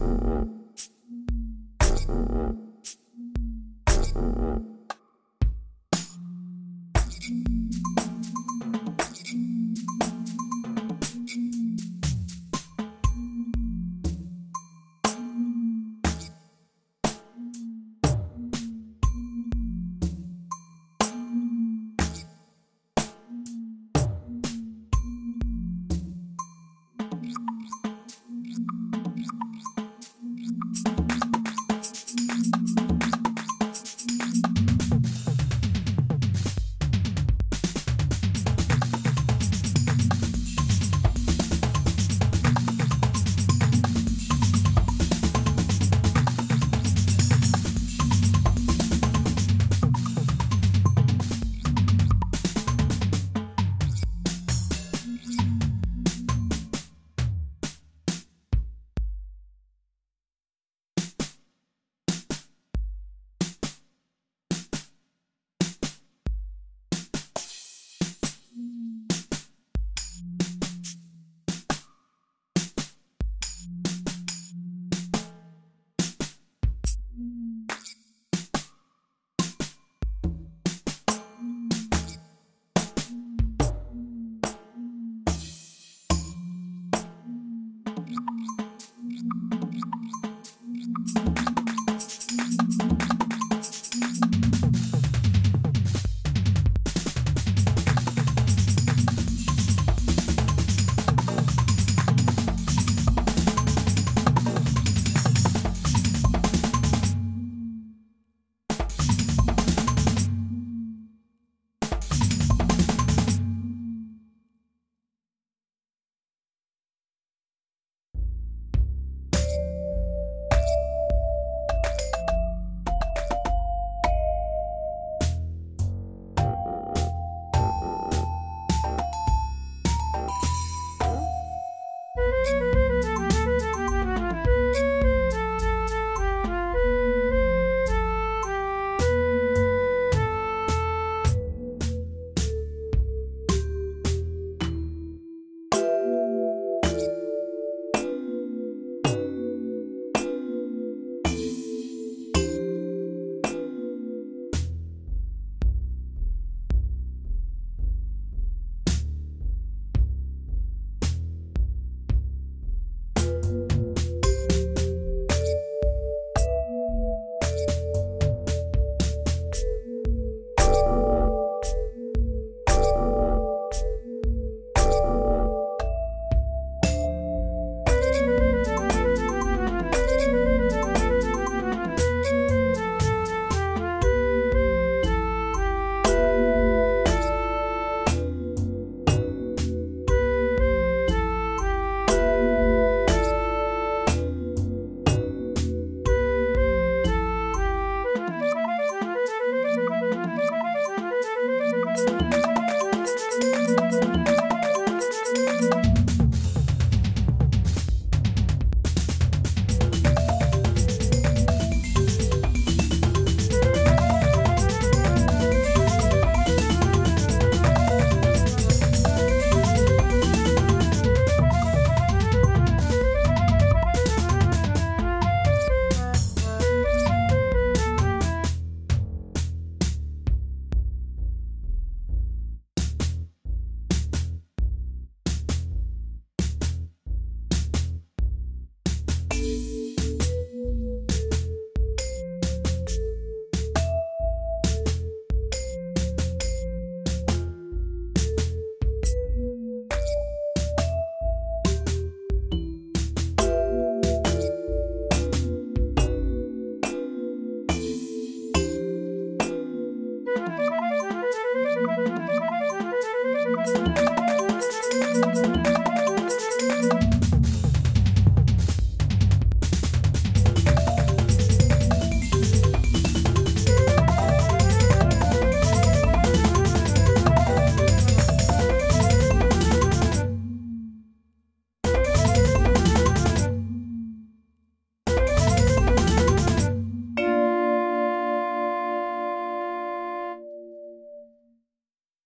Mm-hmm.